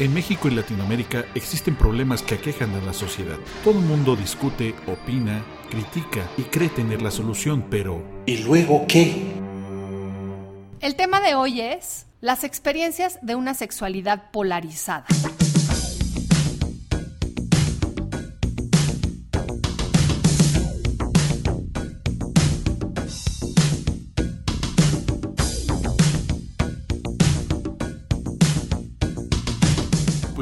En México y Latinoamérica existen problemas que aquejan a la sociedad. Todo el mundo discute, opina, critica y cree tener la solución, pero ¿y luego qué? El tema de hoy es las experiencias de una sexualidad polarizada.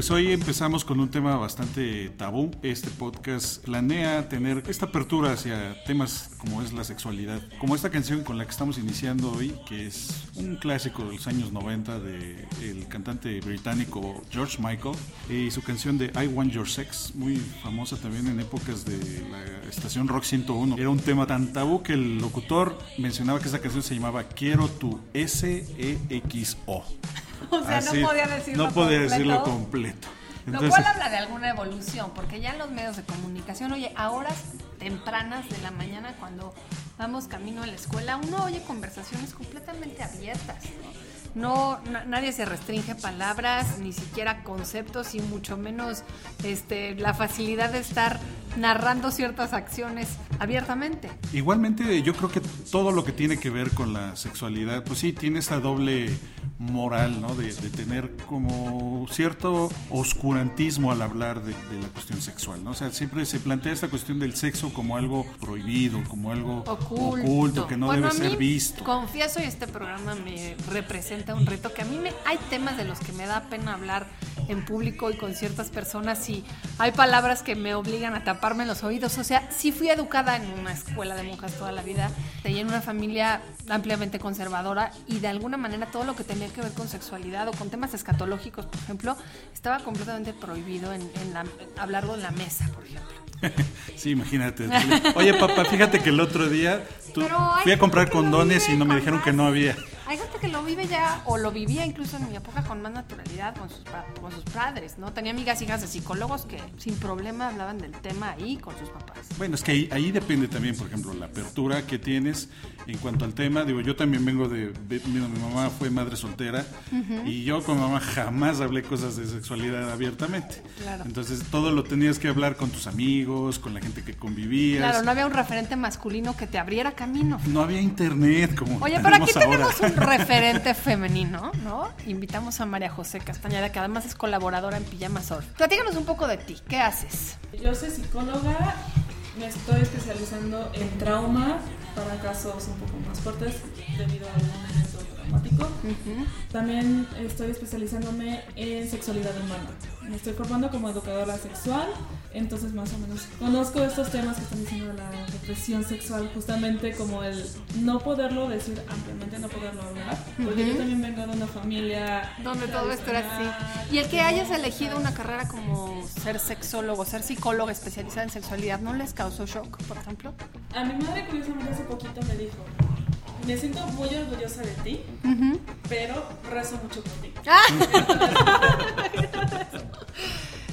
Pues hoy empezamos con un tema bastante tabú. Este podcast planea tener esta apertura hacia temas como es la sexualidad. Como esta canción con la que estamos iniciando hoy, que es un clásico de los años 90 del el cantante británico George Michael y su canción de I Want Your Sex, muy famosa también en épocas de la estación Rock 101. Era un tema tan tabú que el locutor mencionaba que esa canción se llamaba Quiero tu S-E-X-O. O sea, Así, no podía decirlo no podía completo. decirlo completo. Lo Entonces, cual habla de alguna evolución, porque ya en los medios de comunicación, oye, a horas tempranas de la mañana cuando vamos camino a la escuela, uno oye conversaciones completamente abiertas, ¿no? No, na- nadie se restringe palabras, ni siquiera conceptos, y mucho menos este, la facilidad de estar narrando ciertas acciones abiertamente. Igualmente, yo creo que todo lo que tiene que ver con la sexualidad, pues sí, tiene esa doble moral, ¿no? De, de tener como cierto oscurantismo al hablar de, de la cuestión sexual, ¿no? O sea, siempre se plantea esta cuestión del sexo como algo prohibido, como algo oculto, que no Bueno, debe a mí, ser visto. Confieso y este programa me representa un reto que a mí me hay temas de los que me da pena hablar en público y con ciertas personas y hay palabras que me obligan a taparme los oídos. O sea, sí fui educada en una escuela de monjas toda la vida y en una familia ampliamente conservadora y de alguna manera todo lo que tenía que ver con sexualidad o con temas escatológicos, por ejemplo, estaba completamente prohibido en, en la- hablarlo en la mesa, por ejemplo. Sí, imagínate. Oye, papá, fíjate que el otro día tú, fui a comprar condones y no me dijeron que no había. Hay gente que lo vive ya, o lo vivía incluso en mi época con más naturalidad con sus, con sus padres, ¿no? Tenía amigas hijas de psicólogos que sin problema hablaban del tema ahí con sus papás. Bueno, es que ahí, ahí depende también, por ejemplo, la apertura que tienes en cuanto al tema. Digo, yo también vengo de, de- mi mamá fue madre soltera y yo con mamá jamás hablé cosas de sexualidad abiertamente. Claro. Entonces todo lo tenías que hablar con tus amigos, con la gente que convivías. Claro, no había un referente masculino que te abriera camino. No había internet como Oye, pero aquí tenemos ahora. tenemos referente femenino, ¿no? Invitamos a María José Castañeda, que además es colaboradora en Pijama Surf. Platícanos un poco de ti, ¿qué haces? Yo soy psicóloga, me estoy especializando en trauma para casos un poco más fuertes debido a algún evento traumático. También estoy especializándome en sexualidad humana. Me estoy formando como educadora sexual, entonces más o menos conozco estos temas que están diciendo de la represión sexual, justamente como el no poderlo decir ampliamente, no poderlo hablar, porque yo también vengo de una familia Donde todo esto era así. Y el que hayas elegido una carrera como ser sexólogo, ser psicóloga especializada en sexualidad, ¿no les causó shock, por ejemplo? A mi madre curiosamente hace poquito me dijo, me siento muy orgullosa de ti, pero rezo mucho por ti.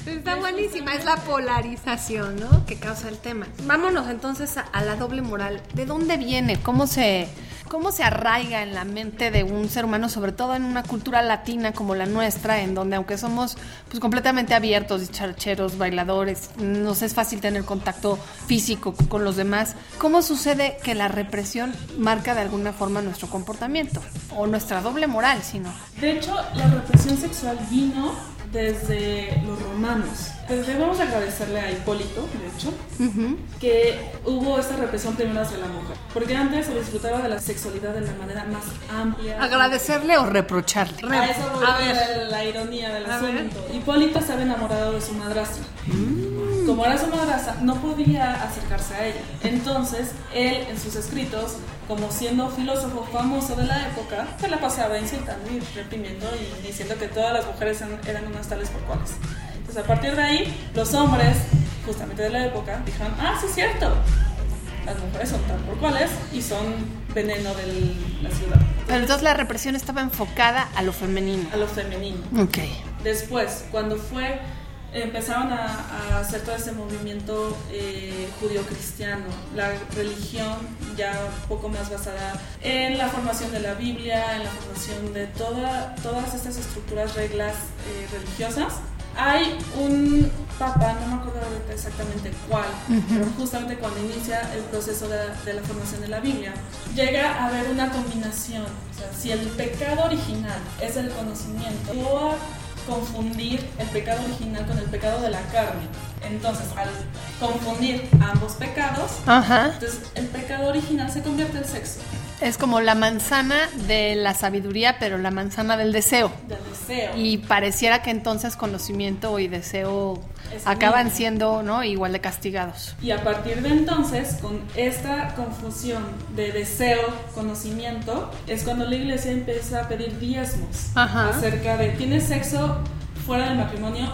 Está buenísima, es la polarización, ¿no? Que causa el tema. Vámonos entonces a, a la doble moral. ¿De dónde viene? ¿Cómo se, ¿Cómo se arraiga en la mente de un ser humano, sobre todo en una cultura latina como la nuestra, en donde aunque somos pues, completamente abiertos, dicharcheros, bailadores, nos es fácil tener contacto físico con los demás? ¿Cómo sucede que la represión marca de alguna forma nuestro comportamiento? O nuestra doble moral, sino. De hecho, la represión sexual vino desde los romanos. Pues debemos agradecerle a Hipólito, de hecho, que hubo esta represión primero hacia la mujer. Porque antes se disfrutaba de la sexualidad de la manera más amplia. ¿Agradecerle o reprocharle? A eso ver. la ironía del asunto. Hipólito estaba enamorado de su madrastra. Como era su no podía acercarse a ella. Entonces, él en sus escritos, como siendo filósofo famoso de la época, se la pasaba insultando y reprimiendo y diciendo que todas las mujeres eran- eran unas tales por cuales. Entonces, a partir de ahí, los hombres, justamente de la época, dijeron, ah, sí es cierto, las mujeres son tal por cuales y son veneno de la ciudad, Pero entonces la represión estaba enfocada a lo femenino. a lo femenino. Ok. Después, cuando fue empezaron a, hacer todo ese movimiento eh, judío-cristiano, la religión ya un poco más basada en la formación de la Biblia, en la formación de toda, todas estas estructuras, reglas eh, religiosas. Hay un papa, no me acuerdo exactamente cuál, pero justamente cuando inicia el proceso de, de, la formación de la Biblia, llega a haber una combinación. O sea, si el pecado original es el conocimiento, confundir el pecado original con el pecado de la carne. Entonces, al confundir ambos pecados, entonces el pecado original se convierte en sexo. Es como la manzana de la sabiduría, pero la manzana del deseo. Del deseo. Y pareciera que entonces conocimiento y deseo acaban siendo ¿no? igual de castigados. Y a partir de entonces, con esta confusión de deseo, conocimiento, es cuando la iglesia empieza a pedir diezmos acerca de, ¿tienes sexo fuera del matrimonio?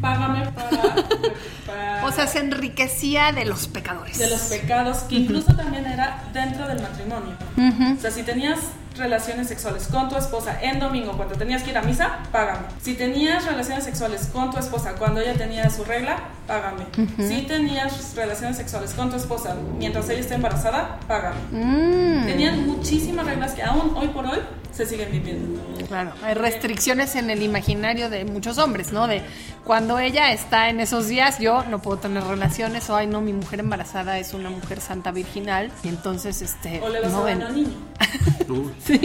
Págame para, O sea, se enriquecía de los pecadores. De los pecados, que incluso también era dentro del matrimonio. O sea, si tenías relaciones sexuales con tu esposa en domingo cuando tenías que ir a misa, págame. Si tenías relaciones sexuales con tu esposa cuando ella tenía su regla, págame. Si tenías relaciones sexuales con tu esposa mientras ella está embarazada, págame. Mm. Tenían muchísimas reglas que aún hoy por hoy se siguen viviendo. Claro, hay restricciones en el imaginario de muchos hombres, ¿no? De cuando ella está en esos días, yo no puedo tener relaciones, o ay, no, mi mujer embarazada es una mujer santa virginal, y entonces, este. O le vas no a dar niño. sí.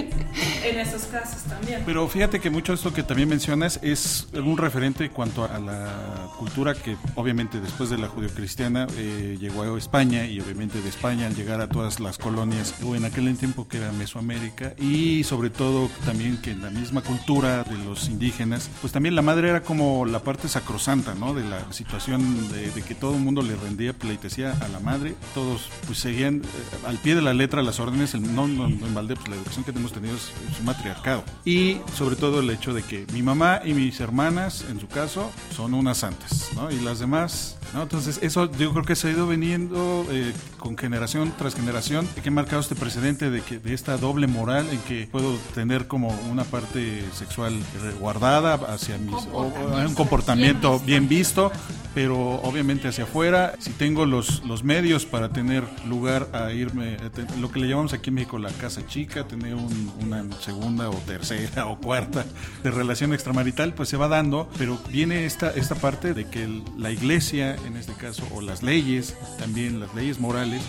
En esos casos también. Pero fíjate que mucho de esto que también mencionas es un referente en cuanto a la cultura que, obviamente, después de la judio-cristiana eh, llegó a España, y obviamente de España al llegar a todas las colonias, o en aquel tiempo que era Mesoamérica, y sobre todo también que en la misma cultura de los indígenas, pues también la madre era como la parte sacrosanta, ¿no? De la situación de, que todo el mundo le rendía pleitesía a la madre, todos pues seguían eh, al pie de la letra las órdenes, el, no, no, en balde, pues la educación que hemos tenido es, un matriarcado. Y sobre todo el hecho de que mi mamá y mis hermanas, en su caso, son unas santas, ¿no? Y las demás ¿no? Entonces, eso yo creo que se ha ido veniendo eh, con generación tras generación, que ha marcado este precedente de, que, de esta doble moral en que puedo tener como una parte sexual guardada hacia mis, un comportamiento bien visto, pero obviamente hacia afuera, si tengo los, los medios para tener lugar a irme, lo que le llamamos aquí en México la casa chica, tener una segunda o tercera o cuarta de relación extramarital, pues se va dando, pero viene esta, esta parte de que la iglesia, en este caso, o las leyes, también las leyes morales,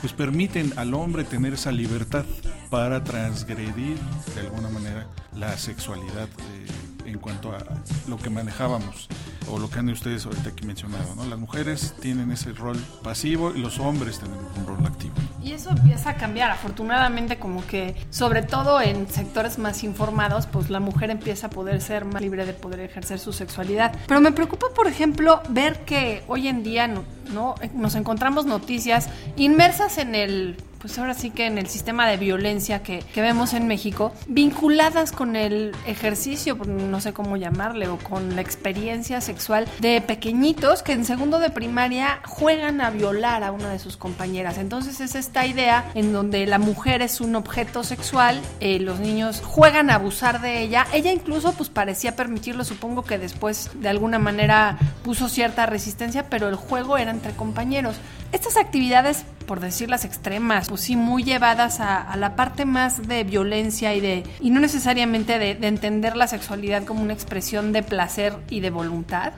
pues permiten al hombre tener esa libertad para transgredir de alguna manera la sexualidad eh, en cuanto a lo que manejábamos o lo que han ustedes ahorita aquí mencionado, ¿no? Las mujeres tienen ese rol pasivo y los hombres tienen un rol activo. Y eso empieza a cambiar, afortunadamente como que sobre todo en sectores más informados, pues la mujer empieza a poder ser más libre de poder ejercer su sexualidad. Pero me preocupa, por ejemplo, ver que hoy en día no nos encontramos noticias inmersas en el pues ahora sí que en el sistema de violencia que, vemos en México, vinculadas con el ejercicio, no sé cómo llamarle, o con la experiencia sexual de pequeñitos que en segundo de primaria juegan a violar a una de sus compañeras. Entonces es esta idea en donde la mujer es un objeto sexual, eh, los niños juegan a abusar de ella. Ella incluso pues parecía permitirlo, supongo que después de alguna manera puso cierta resistencia, pero el juego era entre compañeros. Estas actividades, por decirlas extremas, pues sí, muy llevadas a, la parte más de violencia y de y no necesariamente de entender la sexualidad como una expresión de placer y de voluntad,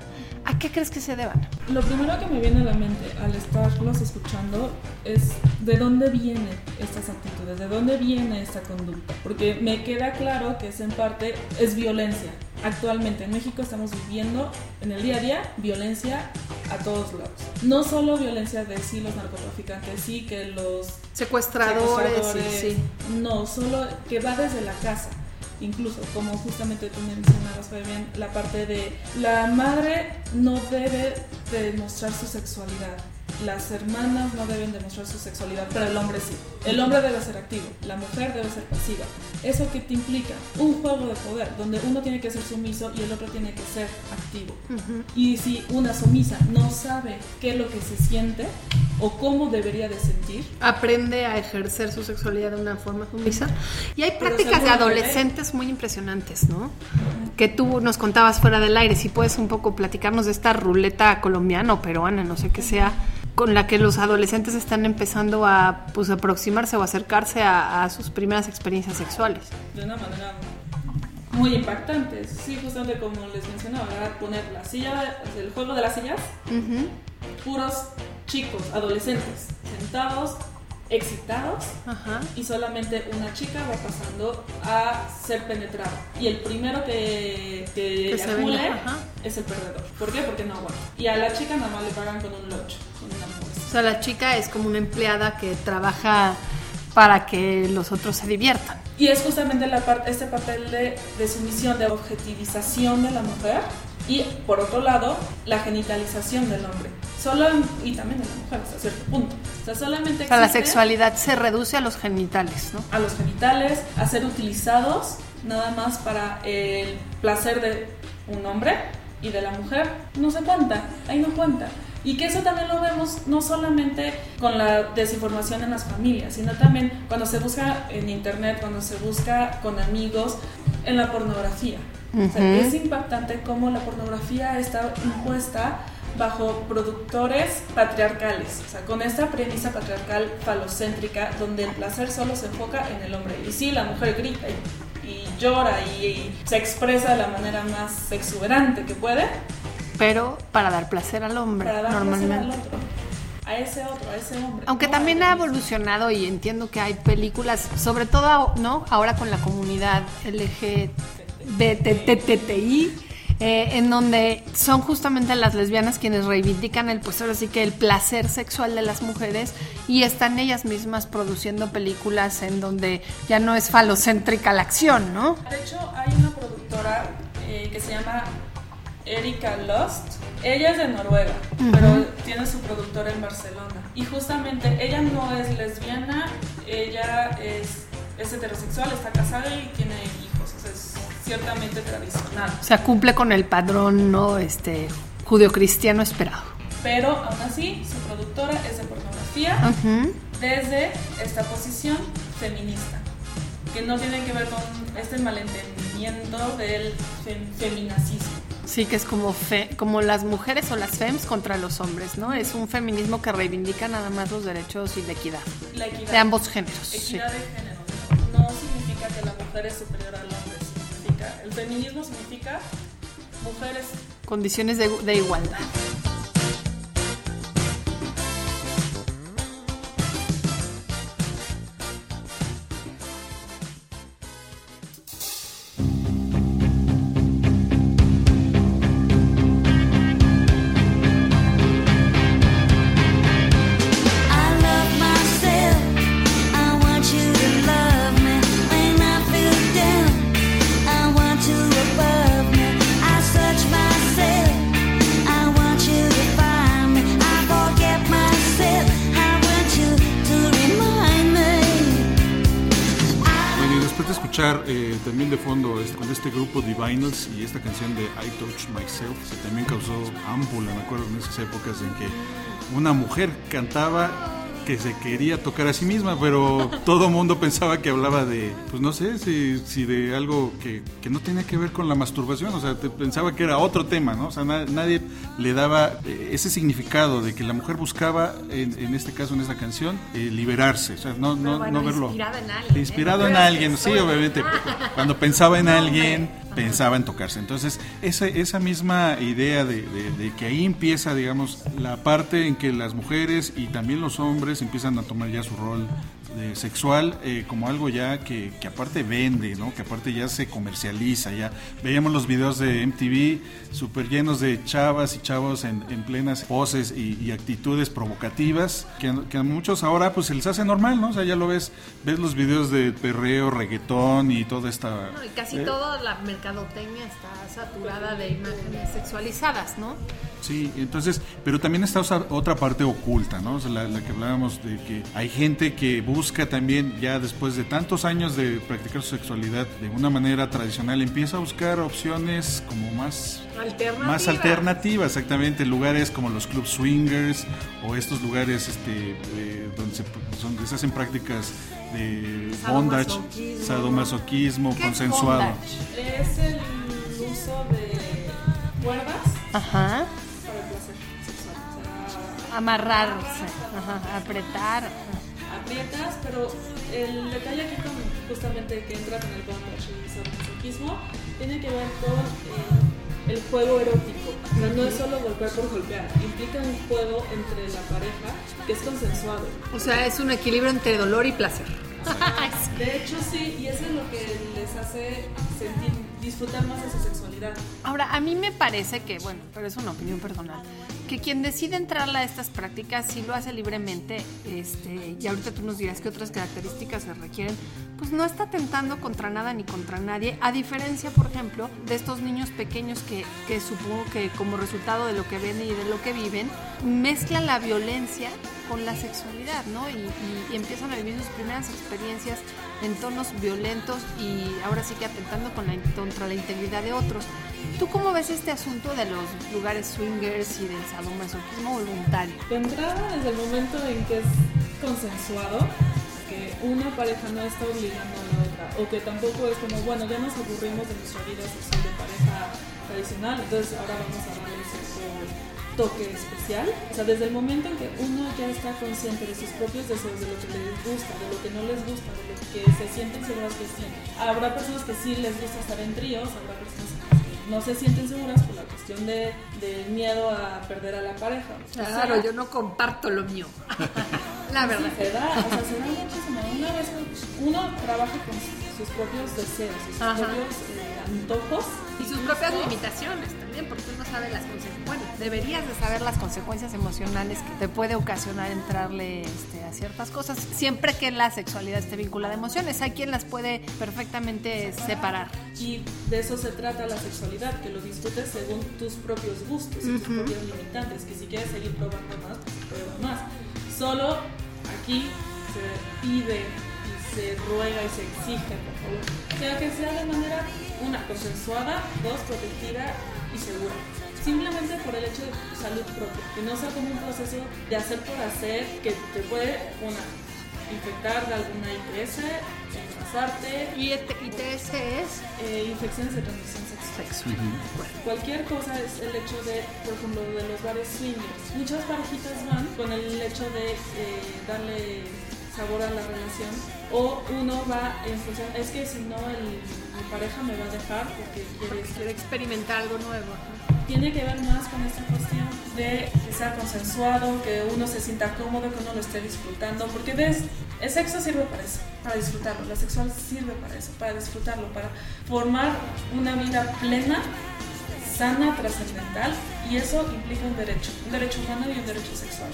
¿A qué crees que se deban? Lo primero que me viene a la mente al estarlos escuchando es de dónde vienen estas actitudes, de dónde viene esta conducta. Porque me queda claro que es en parte es violencia. Actualmente en México estamos viviendo en el día a día violencia a todos lados. No solo violencia de sí los narcotraficantes, sí que los secuestradores, sí. no, solo que va desde la casa incluso como justamente tú mencionabas Fabián, la parte de la madre no debe demostrar su sexualidad. Las hermanas no deben demostrar su sexualidad, pero el hombre sí. El hombre debe ser activo, la mujer debe ser pasiva. ¿Eso qué te implica? Un juego de poder, donde uno tiene que ser sumiso y el otro tiene que ser activo. Y si una sumisa no sabe qué es lo que se siente, o cómo debería de sentir. Aprende a ejercer su sexualidad de una forma sumisa. Y hay prácticas de adolescentes muy impresionantes, ¿no? Que tú nos contabas fuera del aire. Si puedes un poco platicarnos de esta ruleta colombiana o peruana, no sé qué sea, con la que los adolescentes están empezando a pues, aproximarse o acercarse a, a sus primeras experiencias sexuales. de una manera muy impactante. Sí, justamente como les mencionaba, poner la silla, el juego de las sillas, puros chicos, adolescentes, sentados, excitados, Ajá. y solamente una chica va pasando a ser penetrada. Y el primero que, que, Que se ajá. es el perdedor. ¿Por qué? Porque no aguanta. Y a la chica nada más le pagan con un lunch, con una O sea, la chica es como una empleada que trabaja para que los otros se diviertan. Y es justamente la parte, este papel de, de sumisión, de objetivización de la mujer y por otro lado la genitalización del hombre. Solo y también de la mujer hasta cierto punto. O sea, solamente O sea, la sexualidad se reduce a los genitales, ¿no? a los genitales, a ser utilizados nada más para el placer de un hombre y de la mujer. No se cuenta, ahí no cuenta. Y que eso también lo vemos no solamente con la desinformación en las familias, sino también cuando se busca en internet, cuando se busca con amigos, en la pornografía. O sea, es impactante cómo la pornografía está impuesta bajo productores patriarcales, o sea, con esta premisa patriarcal falocéntrica donde el placer solo se enfoca en el hombre. Y sí, la mujer grita y, y llora y, y se expresa de la manera más exuberante que puede Pero para dar placer al hombre, para dar placer al normalmente. otro, a ese otro, a ese hombre. Aunque No también ha evolucionado y entiendo que hay películas, sobre todo, ¿no? Ahora con la comunidad LGBTTI, eh, en donde son justamente las lesbianas quienes reivindican el, pues ahora sí que el placer sexual de las mujeres y están ellas mismas produciendo películas en donde ya no es falocéntrica la acción, ¿no? De hecho, hay una productora eh, que se llama Erika Lost. Ella es de Noruega, pero tiene su productora en Barcelona. Y justamente ella no es lesbiana, ella es, es heterosexual, está casada y tiene hijos. O sea, es ciertamente tradicional. O sea, cumple con el padrón, ¿no? Este judio-cristiano esperado. Pero aún así, su productora es de pornografía desde esta posición feminista, que no tiene que ver con este malentendimiento del fem- feminacismo. Sí, que es como, fe, como las mujeres o las fems contra los hombres, ¿no? Es un feminismo que reivindica nada más los derechos y la equidad La equidad. de ambos géneros. sí. Equidad de género. No significa que la mujer es superior al hombre. Significa, el feminismo significa mujeres Condiciones de, de igualdad. Fondo este- grupo Divinals y esta canción de I Touch Myself, se también causó ámpula, me acuerdo en esas épocas en que una mujer cantaba que se quería tocar a sí misma, pero todo mundo pensaba que hablaba de, pues no sé, si, si de algo que, que no tenía que ver con la masturbación, o sea, te- pensaba que era otro tema, ¿no? O sea, na- nadie le daba eh, ese significado de que la mujer buscaba, en, en este caso, en esta canción, eh, liberarse, o sea, no, no, bueno, no verlo. inspirada en alguien, ¿eh? Inspirado No en alguien, sí, obviamente. Cuando pensaba en alguien, pensaba en tocarse. Entonces, esa, esa misma idea de, de- de que ahí empieza, digamos, la parte en que las mujeres y también los hombres empiezan a tomar ya su rol de sexual eh, como algo ya que, que aparte vende, ¿no? Que aparte ya se comercializa, ya veíamos los videos de MTV súper llenos de chavas y chavos en, en plenas poses y, y actitudes provocativas que, que a muchos ahora pues se les hace normal, ¿no? O sea, ya lo ves, ves los videos de perreo, reggaetón y toda esta... No, y casi eh, toda la mercadotecnia está saturada de imágenes sexualizadas, ¿no? Sí, entonces, pero también está otra- parte oculta, ¿no? O sea, la, la que hablábamos de que hay gente que busca busca también, ya después de tantos años de practicar su sexualidad de una manera tradicional, empieza a buscar opciones como más Alternativa. más alternativas, exactamente, lugares como los clubs swingers o estos lugares este, eh, donde, se, donde se hacen prácticas de bondage, Sadomasoquismo. sadomasoquismo ¿Qué es consensuado. bondage? Es el uso de cuerdas Ajá. Amarrarse, ajá, apretar. Pero el detalle aquí con justamente que entra con el bondage y el sadomasoquismo tiene que ver con eh, el juego erótico. O sea, no es solo golpear por golpear, implica un juego entre la pareja que es consensuado. O sea, es un equilibrio entre dolor y placer. De hecho, sí, y eso es lo que les hace sentir, disfrutar más de su sexualidad. Ahora, a mí me parece que, bueno, pero es una opinión personal, que quien decide entrar a estas prácticas sí lo hace libremente, este, y ahorita tú nos dirás qué otras características se requieren, pues no está tentando contra nada ni contra nadie, a diferencia, por ejemplo, de estos niños pequeños que, que supongo que como resultado de lo que ven y de lo que viven, mezclan la violencia con la sexualidad, ¿no? Y, empiezan a vivir sus primeras experiencias en tonos violentos y ahora sí que atentando contra la integridad de otros. ¿Tú cómo ves este asunto de los lugares swingers y del sadomasoquismo voluntario? De entrada, desde el momento en que es consensuado, una pareja no está obligando a la otra, o que tampoco es como, bueno, ya nos aburrimos de nuestra vida sexual de pareja tradicional, entonces ahora vamos a darle cierto toque especial. O sea, desde el momento en que uno ya está consciente de sus propios deseos, de lo que les gusta, de lo que no les gusta, de lo que se sienten seguras que sí. Habrá personas que sí les gusta estar en tríos, habrá personas que no se sienten seguras por la cuestión de, del miedo a perder a la pareja. O sea, yo no comparto lo mío. la verdad. se da, o sea, se da muchísimo. Una vez uno trabaja con sus propios deseos, sus Ajá. propios eh, antojos. Y sus propias limitaciones también, porque uno sabe las consecuencias. Bueno, deberías de saber las consecuencias emocionales que te puede ocasionar entrarle este, a ciertas cosas, siempre que la sexualidad esté vinculada a emociones. Hay quien las puede perfectamente separar. Y de eso se trata la sexualidad, que lo disfrutes según tus propios gustos y tus propios limitantes. Que si quieres seguir probando más, prueba más. Solo aquí se pide y se ruega y se exige, por favor. O sea, que sea de manera, una, consensuada, dos, protegida y segura. Simplemente por el hecho de salud propia, que no sea como un proceso de hacer por hacer, que te puede, una, infectar de alguna embarazarte, Y ITS es eh, infecciones de transmisión sexual. Cualquier cosa es el hecho de, por ejemplo, de los bares swingers. Muchas parejitas van con el hecho de eh, darle sabor a la relación o uno va en función, es que si no el, mi pareja me va a dejar porque quiere quiere experimentar algo nuevo. Tiene que ver más con esta cuestión de que sea consensuado, que uno se sienta cómodo, que uno lo esté disfrutando, porque ves, el sexo sirve para eso, para disfrutarlo, la sexual sirve para eso, para disfrutarlo, para formar una vida plena, sana, trascendental, y eso implica un derecho, un derecho humano y un derecho sexual.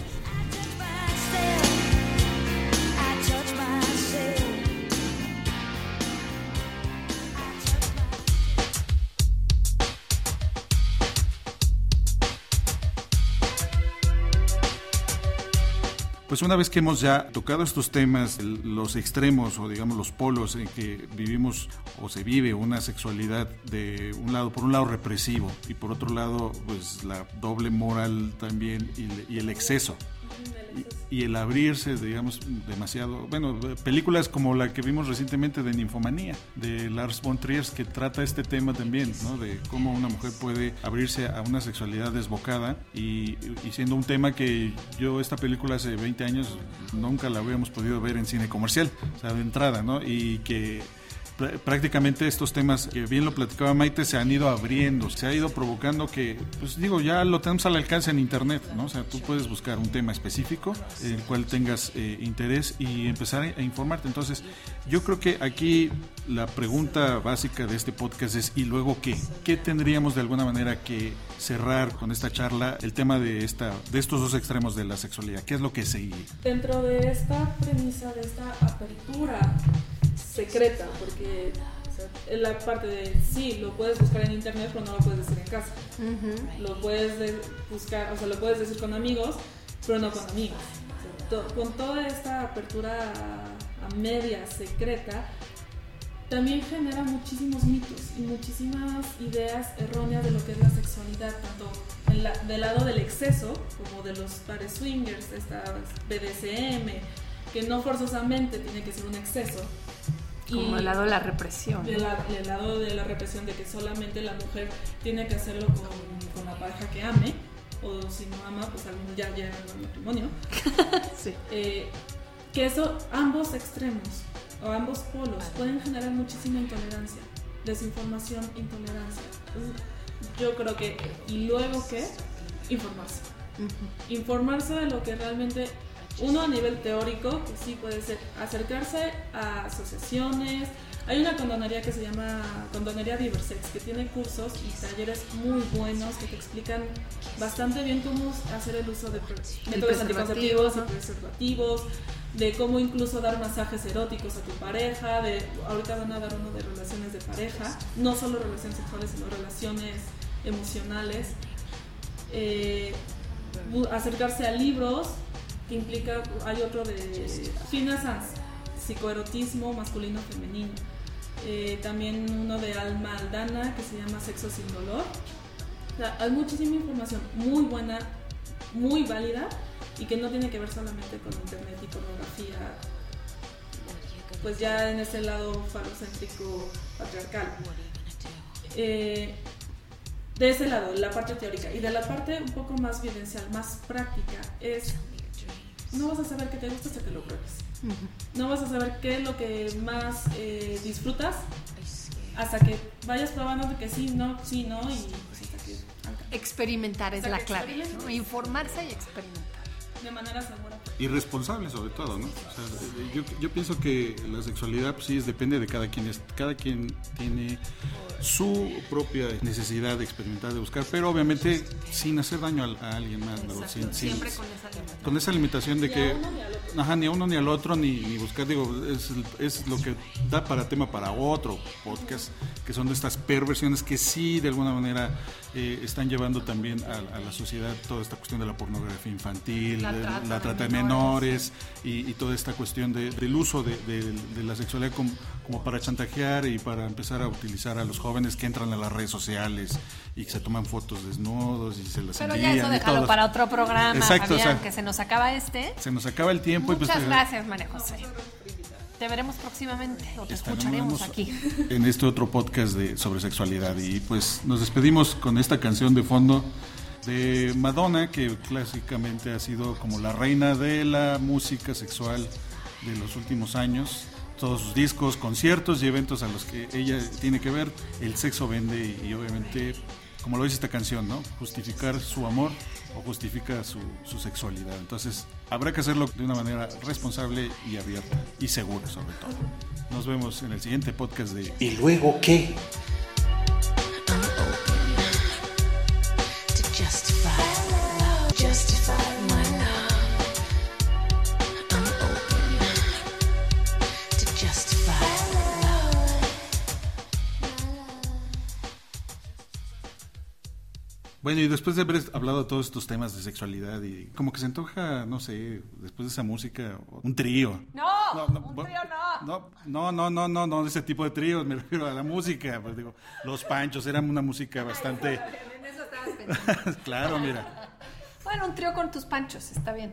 Pues una vez que hemos ya tocado estos temas, los extremos o digamos los polos en que vivimos o se vive una sexualidad de un lado, por un lado represivo y por otro lado pues la doble moral también y el exceso. Y, el abrirse, digamos, demasiado. Bueno, películas como la que vimos recientemente de Ninfomanía, de Lars von Trier, que trata este tema también, ¿no? De cómo una mujer puede abrirse a una sexualidad desbocada y, siendo un tema que yo, esta película hace 20 años, nunca la habíamos podido ver en cine comercial, o sea, de entrada, ¿no? Y que prácticamente estos temas que bien lo platicaba Maite se han ido abriendo, se ha ido provocando que, pues digo, ya lo tenemos al alcance en internet, ¿no? O sea, tú puedes buscar un tema específico en el cual tengas eh, interés y empezar a, informarte. Entonces, yo creo que aquí la pregunta básica de este podcast es ¿y luego qué? ¿Qué tendríamos de alguna manera que cerrar con esta charla el tema de esta de estos dos extremos de la sexualidad? ¿Qué es lo que sigue? Dentro de esta premisa, de esta apertura secreta, porque o sea, es la parte de sí, lo puedes buscar en internet, pero no lo puedes decir en casa. Lo puedes de- buscar, o sea, lo puedes decir con amigos, pero no con amigos. O sea, to- con toda esta apertura media secreta, también genera muchísimos mitos y muchísimas ideas erróneas de lo que es la sexualidad, tanto en la- del lado del exceso, como de los pares swingers, esta BDSM, que no forzosamente tiene que ser un exceso. Como el lado de la represión. del, la- del lado de la represión de que solamente la mujer tiene que hacerlo con, con la pareja que ame, o si no ama, pues al menos ya llega al matrimonio. Sí. Eh, que eso, ambos extremos o ambos polos pueden generar muchísima intolerancia, desinformación, intolerancia. Entonces, yo creo que, y luego que, informarse. Informarse de lo que realmente, uno a nivel teórico, que sí puede ser acercarse a asociaciones. Hay una condonería que se llama Condonería Diversex, que tiene cursos y talleres muy buenos que te explican bastante bien cómo hacer el uso de métodos anticonceptivos y preservativos, de cómo incluso dar masajes eróticos a tu pareja, de ahorita van a dar uno de relaciones de pareja, no solo relaciones sexuales, sino relaciones emocionales. Eh, acercarse a libros implica, hay otro de Fina Sanz, psicoerotismo masculino femenino. Eh, también uno de Alma Aldana que se llama Sexo sin dolor. Hay muchísima información muy buena, muy válida y que no tiene que ver solamente con internet y pornografía, pues ya en ese lado falocéntrico patriarcal. Eh, de ese lado, la parte teórica. Y de la parte un poco más vivencial, más práctica, es no vas a saber qué te gusta hasta que lo pruebes. No vas a saber qué es lo que más eh, disfrutas hasta que vayas probando de que sí, no, sí, no, y pues hasta que Experimentar es Hasta la que clave. ¿no? Informarse y experimentar. de manera segura. Y responsable sobre todo, ¿no? O sea, yo, yo pienso que la sexualidad pues, sí es, depende de cada quien. Es, cada quien tiene su propia necesidad de experimentar, de buscar, pero obviamente sin hacer daño a, alguien más, ¿no? Sin- sin- Siempre con esa limitación. con esa limitación de Ni a que uno ni al otro. ajá, ni a uno ni al otro ni, ni buscar digo es, es lo que da para tema para otro podcast que son de estas perversiones que sí de alguna manera eh, están llevando también a, a la sociedad toda esta cuestión de la pornografía infantil La trata la de trata de menores. menores y, y toda esta cuestión de- del uso de, de- de la sexualidad como, como para chantajear y para empezar a utilizar a los jóvenes que entran a las redes sociales y que se toman fotos desnudos y se las Pero envían ya eso y déjalo para otro programa, Exacto, o Fabián, sea, que se nos acaba este. se nos acaba el tiempo y Muchas pues gracias, María José. Te veremos próximamente o te escucharemos aquí. En este otro podcast de, sobre sexualidad. Y pues nos despedimos con esta canción de fondo de Madonna, que clásicamente ha sido como la reina de la música sexual de los últimos años. Todos sus discos, conciertos y eventos a los que ella tiene que ver, el sexo vende y, y obviamente, como lo dice esta canción, ¿no? Justificar su amor o justifica su, su sexualidad. Entonces, habrá que hacerlo de una manera responsable y abierta y segura sobre todo. Nos vemos en el siguiente podcast de ¿Y luego qué? Bueno, y después de haber hablado de todos estos temas de sexualidad y como que se antoja, no sé, después de esa música, un trío. No, un bu- trío no. No, no, no, no, no, ese tipo de tríos, me refiero a la música. Pues digo, los panchos eran una música bastante. En eso estabas pensando. claro, mira. Bueno, un trío con tus panchos, está bien.